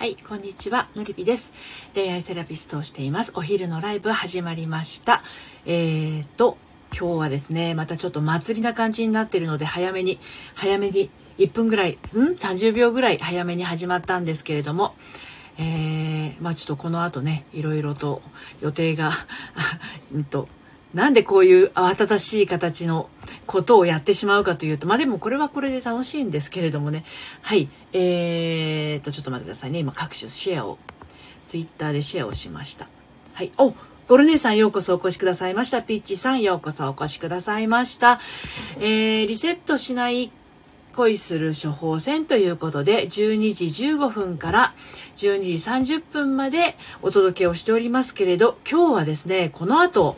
はい、こんにちは、のりぴです。恋愛セラピストをしています。お昼のライブ始まりました。えーと、今日はですね、またちょっと祭りな感じになってるので、早めに、早めに、1分ぐらい、ん ?30 秒ぐらい早めに始まったんですけれども、えー、まあちょっとこの後ね、いろいろと予定が、うんと、なんでこういう慌ただしい形のことをやってしまうかというと、まあでもこれはこれで楽しいんですけれどもね。はい。えーと、ちょっと待ってくださいね。今各種シェアを、ツイッターでシェアをしました。はい。おゴルネさんようこそお越しくださいました。ピッチさんようこそお越しくださいました。えー、リセットしない恋する処方箋ということで、12時15分から12時30分までお届けをしておりますけれど、今日はですね、この後、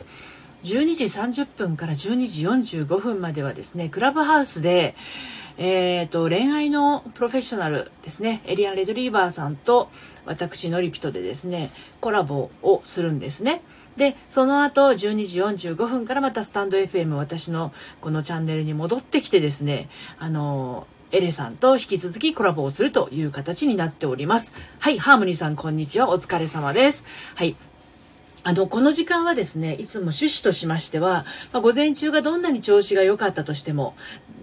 12時30分から12時45分まではですね、クラブハウスで、えーと、恋愛のプロフェッショナルですねエリアン・レドリーバーさんと私ノリピトでですねコラボをするんですね。でその後12時45分からまたスタンド FM 私のこのチャンネルに戻ってきてですねあのエレさんと引き続きコラボをするという形になっております。はいハーモニーさんこんにちは。お疲れ様です。はいあの、この時間はですね、いつも趣旨としましては、まあ、午前中がどんなに調子が良かったとしても、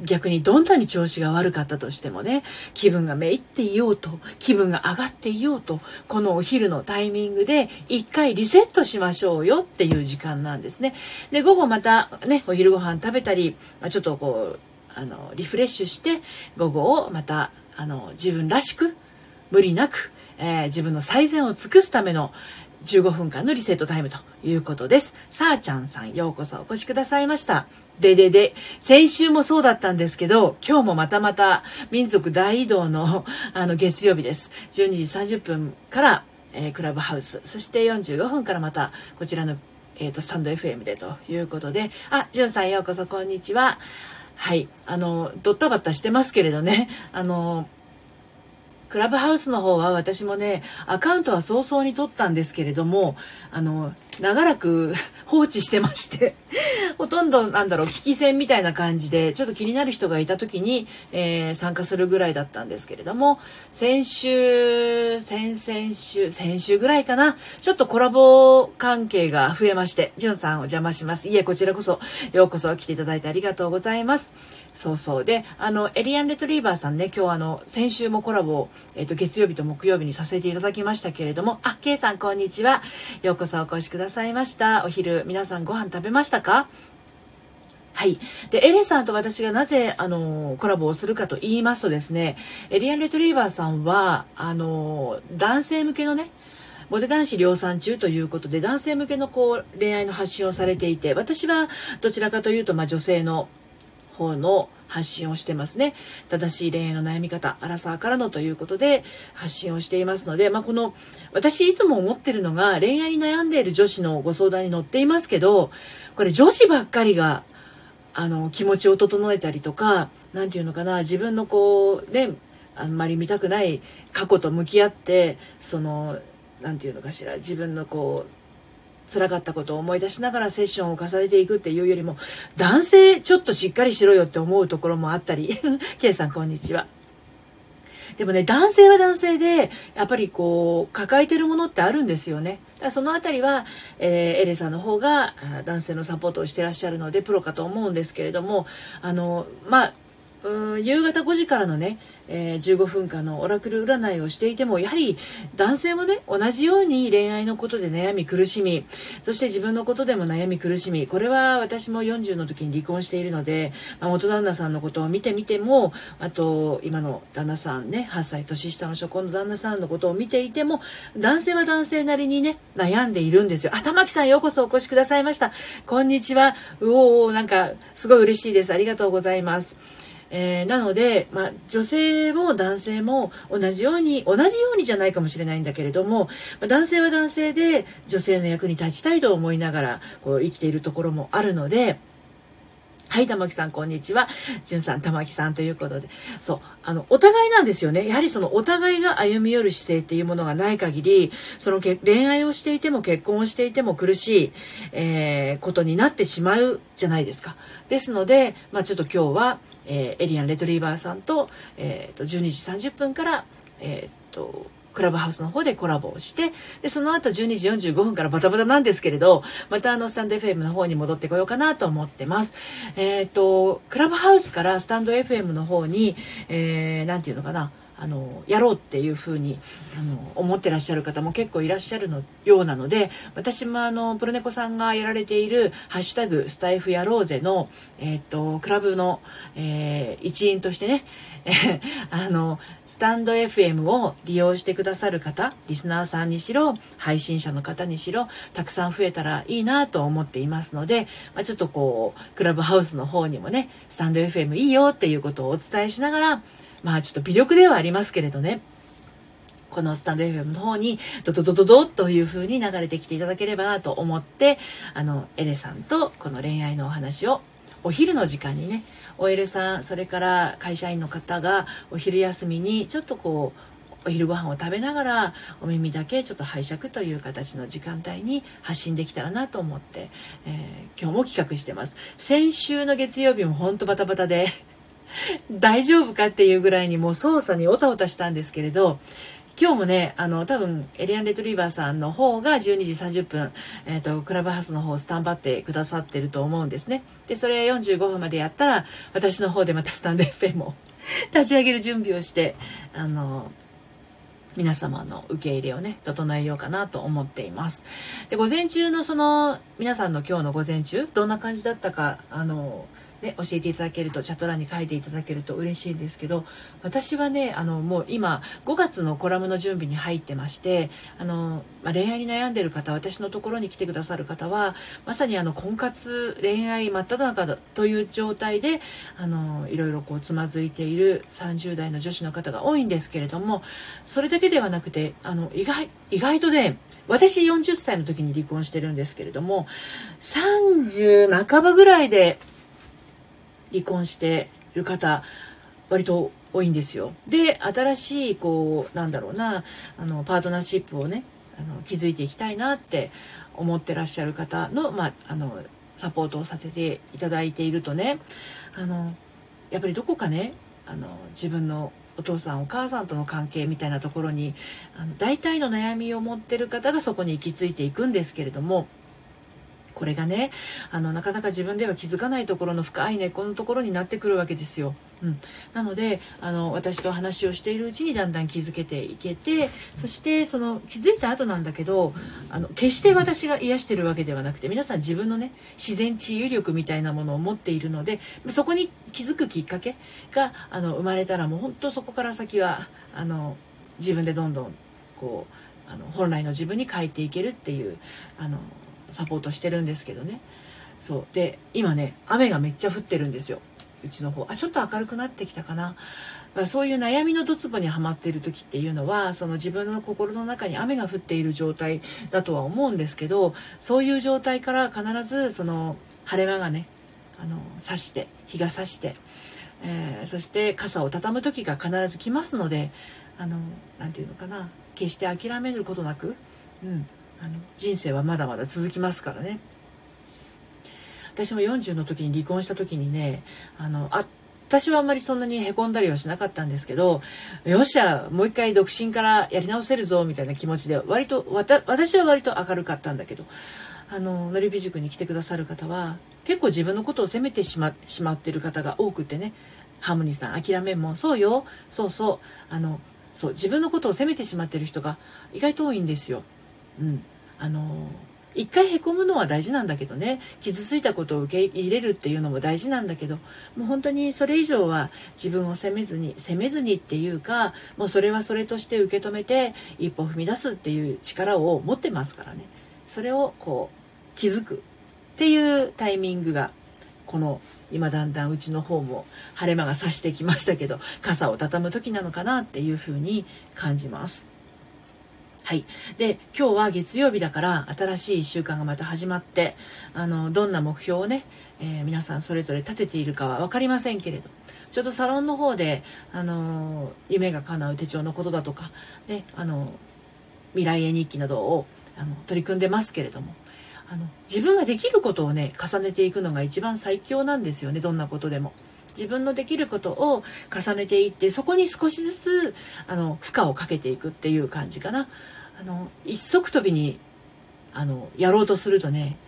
逆にどんなに調子が悪かったとしてもね、気分がめいっていようと、気分が上がっていようと、このお昼のタイミングで一回リセットしましょうよっていう時間なんですね。で、午後またね、お昼ご飯食べたり、まあ、ちょっとこう、あの、リフレッシュして、午後をまた、あの、自分らしく、無理なく、えー、自分の最善を尽くすための、15分間のリセットタイムということです。さあちゃんさん、ようこそお越しくださいました。ででで、先週もそうだったんですけど、今日もまたまた民族大移動のあの月曜日です。12時30分から、えー、クラブハウス、そして45分からまたこちらの、えーと、スタンド FM でということで、あ、じゅんさんようこそこんにちは。はい、あの、ドッタバタしてますけれどね、あの、クラブハウスの方は私もね、アカウントは早々に取ったんですけれども、あの、長らく 放置してましてほとんどなんだろう聞き戦みたいな感じでちょっと気になる人がいた時に、えー、参加するぐらいだったんですけれども先週先々週先週ぐらいかなちょっとコラボ関係が増えましてじゅんさんお邪魔します。いえこちらこそようこそ来ていただいてありがとうございます。そうそう。であのエリアン・レトリーバーさんね今日あの先週もコラボえーと、月曜日と木曜日にさせていただきましたけれども。あ K さんこんにちは。ようこそお越しくださいました。お昼皆さんご飯食べましたか？はい。で、エレさんと私がなぜ、あの、コラボをするかと言いますとですね、エリアン・レトリーバーさんは、あの、男性向けのね、モテ男子量産中ということで、男性向けのこう、恋愛の発信をされていて、私はどちらかというと、まあ、女性の方の発信をしてますね。正しい恋愛の悩み方、アラサーからのということで発信をしていますので、まあ、この、私いつも思ってるのが、恋愛に悩んでいる女子のご相談に乗っていますけど、これ女子ばっかりが、あの、気持ちを整えたりとか、何て言うのかな、自分のこう、ね、あんまり見たくない過去と向き合って、その、何て言うのかしら、自分のこう、辛かったことを思い出しながらセッションを重ねていくっていうよりも男性ちょっとしっかりしろよって思うところもあったり。K さんこんにちは。でもね男性は男性でやっぱりこう抱えてるものってあるんですよね。だからその辺りは、えー、エレさんの方が男性のサポートをしてらっしゃるのでプロかと思うんですけれどもあのまあうん夕方5時からのね、えー、15分間のオラクル占いをしていてもやはり男性もね同じように恋愛のことで悩み苦しみそして自分のことでも悩み苦しみこれは私も40の時に離婚しているので、まあ、元旦那さんのことを見てみてもあと今の旦那さんね8歳年下の初婚の旦那さんのことを見ていても男性は男性なりにね悩んでいるんですよ。あ玉木さんようこそお越しくださいました。こんにちは。うおーなんかすごい嬉しいです。ありがとうございます。えー、なので、まあ、女性も男性も同じように同じようにじゃないかもしれないんだけれども男性は男性で女性の役に立ちたいと思いながらこう生きているところもあるので。はい、玉木さん、こんにちは。じゅんさん、玉木さんということで。そう、あの、お互いなんですよね。やはりそのお互いが歩み寄る姿勢っていうものがない限り、その恋愛をしていても結婚をしていても苦しい、えー、ことになってしまうじゃないですか。ですので、まあちょっと今日は、えー、エリアン・レトリーバーさんと,、えーと、12時30分から、えーと、クラブハウスの方でコラボをして、で、その後12時45分からバタバタなんですけれど、またあの、スタンド FM の方に戻ってこようかなと思ってます。えっ、ー、と、クラブハウスからスタンド FM の方に、えー、なんていうのかな、あのやろうっていうふうにあの思ってらっしゃる方も結構いらっしゃるのようなので私もあのプロネコさんがやられている「ハッシュタグスタイフやろうぜの」え、っとクラブの、えー、一員としてね あのスタンド FM を利用してくださる方リスナーさんにしろ配信者の方にしろたくさん増えたらいいなと思っていますので、まあ、ちょっとこうクラブハウスの方にもねスタンド FM いいよっていうことをお伝えしながらまあちょっと微力ではありますけれどね。このスタンド FM の方にドドドドドという風に流れてきていただければなと思ってあのエレさんとこの恋愛のお話をお昼の時間にね OL さんそれから会社員の方がお昼休みにちょっとこうお昼ご飯を食べながらお耳だけちょっと拝借という形の時間帯に発信できたらなと思って、えー、今日も企画してます。先週の月曜日もほんとバタバタで大丈夫かっていうぐらいにもう操作におたおたしたんですけれど今日もねあの多分エリアン・レトリーバーさんの方が12時30分、えーと、クラブハウスの方スタンバってくださってると思うんですね。でそれ45分までやったら私の方でまたスタンド FM を 立ち上げる準備をしてあの皆様の受け入れをね整えようかなと思っています。で午前中のその皆さんの今日の午前中どんな感じだったかあのね、教えていただけるとチャット欄に書いていただけると嬉しいんですけど私はねあのもう今5月のコラムの準備に入ってましてあの、まあ、恋愛に悩んでる方私のところに来てくださる方はまさにあの婚活恋愛真っ只中だという状態であのいろいろこうつまずいている30代の女子の方が多いんですけれどもそれだけではなくてあの意外意外とね私40歳の時に離婚してるんですけれども30半ばぐらいで離婚している方割と多いんですよ。で新しいこうなんだろうなあのパートナーシップをねあの築いていきたいなって思ってらっしゃる方の,、まあ、あのサポートをさせていただいているとねあのやっぱりどこかねあの自分のお父さんお母さんとの関係みたいなところにあの大体の悩みを持ってる方がそこに行き着いていくんですけれどもこれがねあのなかなか自分では気づかないところの深い根っこのところになってくるわけですよ。うん、なのであの私と話をしているうちにだんだん気づけていけてそしてその気づいた後なんだけどあの決して私が癒してるわけではなくて皆さん自分のね自然治癒力みたいなものを持っているのでそこに気づくきっかけがあの生まれたらもう本当そこから先はあの自分でどんどんこうあの本来の自分に変えていけるっていうあのサポートしてるんですけどね。そう。で今ね雨がめっちゃ降ってるんですよ。うちの方。あちょっと明るくなってきたかな。そういう悩みのドツボにはまっている時っていうのはその自分の心の中に雨が降っている状態だとは思うんですけどそういう状態から必ずその晴れ間がねあの差して日が差して、えー、そして傘を畳む時が必ず来ますのであのなて言うのかな。決して諦めることなく、うん、人生はまだまだ続きますからね。私も40の時に離婚した時にねあのあ私はあんまりそんなにへこんだりはしなかったんですけどよっしゃもう一回独身からやり直せるぞみたいな気持ちで割と私は割と明るかったんだけどあののりび塾に来てくださる方は結構自分のことを責めてしましまってる方が多くてね。ハーモニさん諦めんもそうよそうそう。あのそう自分のことを責めてしまってる人が意外と多いんですよ。うん、あの一回へこむのは大事なんだけどね。傷ついたことを受け入れるっていうのも大事なんだけどもう本当にそれ以上は自分を責めずに責めずにっていうかもうそれはそれとして受け止めて一歩踏み出すっていう力を持ってますからね。それをこう気づくっていうタイミングがこの今だんだんうちの方も晴れ間が差してきましたけど傘を畳む時なのかなっていうふうに感じます。はい。で、今日は月曜日だから新しい1週間がまた始まって、あの、どんな目標をね、えー、皆さんそれぞれ立てているかは分かりませんけれど、ちょっとサロンの方で、あの、夢が叶う手帳のことだとか、ね、あの、未来絵日記などをあの取り組んでますけれども、あの自分ができることをね重ねていくのが一番最強なんですよねどんなことでも。自分のできることを重ねていってそこに少しずつあの負荷をかけていくっていう感じかなあの一足飛びにあのやろうとするとね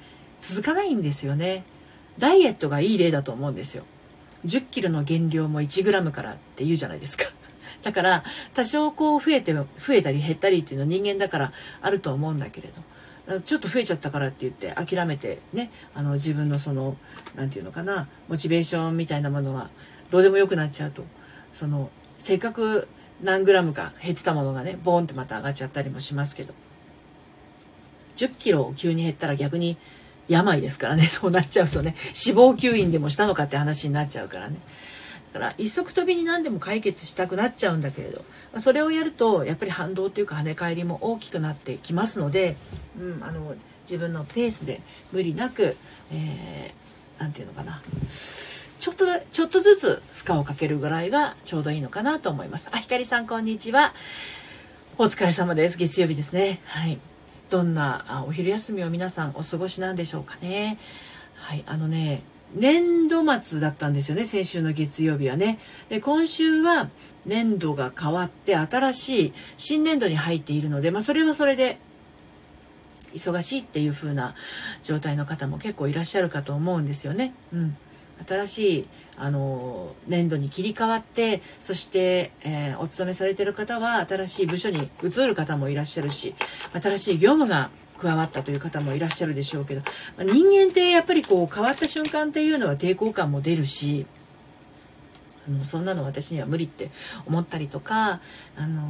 続かないんですよね。ダイエットがいい例だと思うんですよ。1 0キロの減量も1グラムからって言うじゃないですか。だから多少こう増えて増えたり減ったりっていうのは人間だからあると思うんだけれど。ちょっと増えちゃったからって言って諦めてねあの自分のその何て言うのかなモチベーションみたいなものがどうでもよくなっちゃうと。そのせっかく何グラムか減ってたものがねボーンってまた上がっちゃったりもしますけど。1 0キロ急に減ったら逆に病ですからね。そうなっちゃうとね。脂肪吸引でもしたのかって話になっちゃうからね。だから一足飛びに何でも解決したくなっちゃうんだけれどそれをやるとやっぱり反動というか跳ね返りも大きくなってきますので、うん、あの自分のペースで無理なく、えー、て言うのかな。ちょっとちょっとずつ負荷をかけるぐらいがちょうどいいのかなと思います。あ、ひかりさんこんにちは。お疲れ様です。月曜日ですね。はい。どんなお昼休みを皆さんお過ごしなんでしょうかね。はい、あのね、年度末だったんですよね、先週の月曜日はね。で、今週は年度が変わって新しい新年度に入っているので、まあそれはそれで忙しいっていう風な状態の方も結構いらっしゃるかと思うんですよね。うん。新しいあの年度に切り替わってそして、えー、お勤めされてる方は新しい部署に移る方もいらっしゃるし新しい業務が加わったという方もいらっしゃるでしょうけど、ま、人間ってやっぱりこう変わった瞬間っていうのは抵抗感も出るしあのそんなの私には無理って思ったりとかあの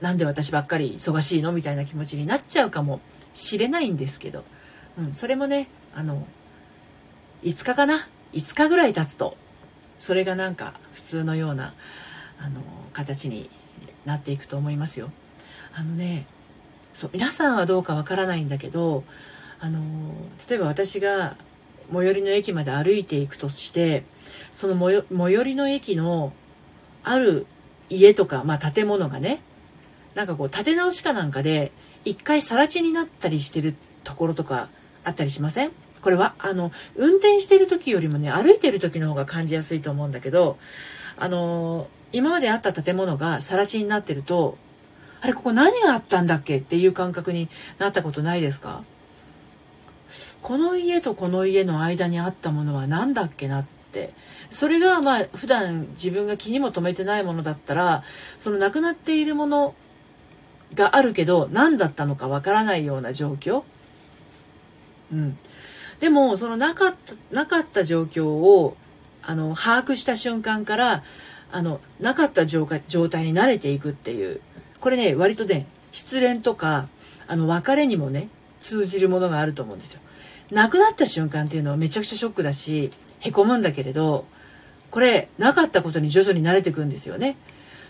なんで私ばっかり忙しいのみたいな気持ちになっちゃうかもしれないんですけど、うん、それもねあの5日かな5日ぐらい経つとそれがなんか普通のようなあの形になっていくと思いますよ。あのねそう皆さんはどうかわからないんだけどあの例えば私が最寄りの駅まで歩いていくとしてその最寄りの駅のある家とか、まあ、建物がねなんかこう建て直しかなんかで一回更地になったりしてるところとかあったりしません？これは、あの、運転してる時よりもね、歩いてる時の方が感じやすいと思うんだけど、あの、今まであった建物が更地になってると、あれ、ここ何があったんだっけ？っていう感覚になったことないですか？この家とこの家の間にあったものは何だっけなって。それがまあ普段自分が気にも留めてないものだったら、その亡くなっているものがあるけど何だったのかわからないような状況。うん。でもそのなかったなかった状況をあの把握した瞬間からあのなかった状態に慣れていくっていうこれね割とね失恋とかあの別れにもね通じるものがあると思うんですよ。亡くなった瞬間っていうのはめちゃくちゃショックだしへこむんだけれどこれなかったことに徐々に慣れていくんですよね。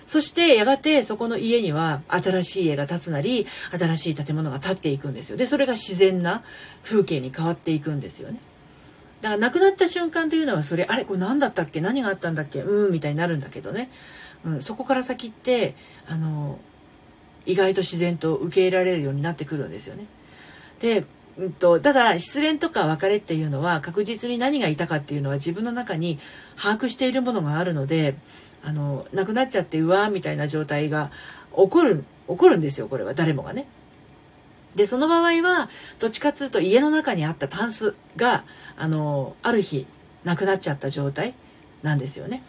そしてやがてそこの家には新しい家が建つなり新しい建物が建っていくんですよ。でそれが自然な風景に変わっていくんですよね。だから亡くなった瞬間というのはそれあれこれ何だったっけ？何があったんだっけ？うんみたいになるんだけどね、うん、そこから先ってあの意外と自然と受け入れられるようになってくるんですよね。でうんと、ただ失恋とか別れっていうのは確実に何がいたかっていうのは自分の中に把握しているものがあるのであの亡くなっちゃってうわーみたいな状態が起こる起こるんですよこれは誰もがね。でその場合はどっちかっつうと家の中にあったタンスがあのある日なくなっちゃった状態なんですよね。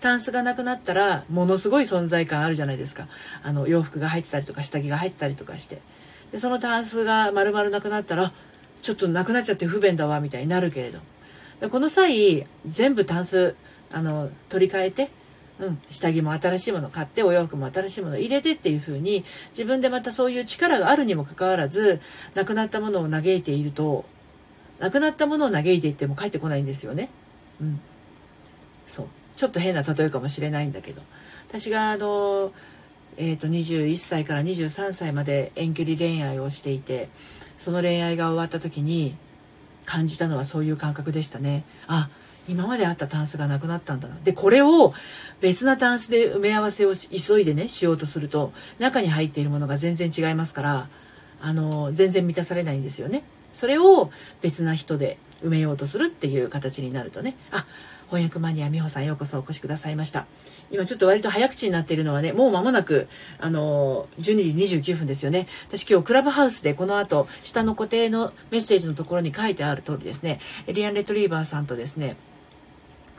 タンスがなくなったらものすごい存在感あるじゃないですかあの洋服が入ってたりとか下着が入ってたりとかしてでそのタンスが丸々なくなったらちょっとなくなっちゃって不便だわみたいになるけれどこの際全部タンスあの取り替えてうん、下着も新しいもの買ってお洋服も新しいもの入れてっていう風に自分でまたそういう力があるにもかかわらずなくなったものを嘆いているとなくなったものを嘆いていっても帰ってこないんですよね。うん、そうちょっと変な例えかもしれないんだけど私があの、えーと、21歳から23歳まで遠距離恋愛をしていてその恋愛が終わった時に感じたのはそういう感覚でしたね。あ今まであったタンスがなくなったんだな。で、これを別なタンスで埋め合わせを急いでね、しようとすると、中に入っているものが全然違いますから、あの、全然満たされないんですよね。それを別な人で埋めようとするっていう形になるとね、あ、翻訳マニア美穂さんようこそお越しくださいました今ちょっと割と早口になっているのはねもう間もなくあの12時29分ですよね私今日クラブハウスでこの後下の固定のメッセージのところに書いてある通りですねリアン・レトリーバーさんとですね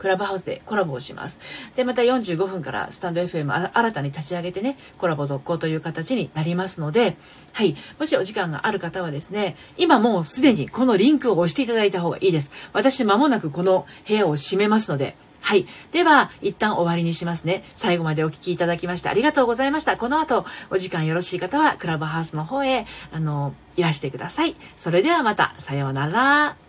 クラブハウスでコラボをします。で、また45分からスタンド FM 新たに立ち上げてね、コラボ続行という形になりますので、はい。もしお時間がある方はですね、今もうすでにこのリンクを押していただいた方がいいです。私間もなくこの部屋を閉めますので、はい。では、一旦終わりにしますね。最後までお聴きいただきましてありがとうございました。この後、お時間よろしい方は、クラブハウスの方へ、あの、いらしてください。それではまた、さようなら。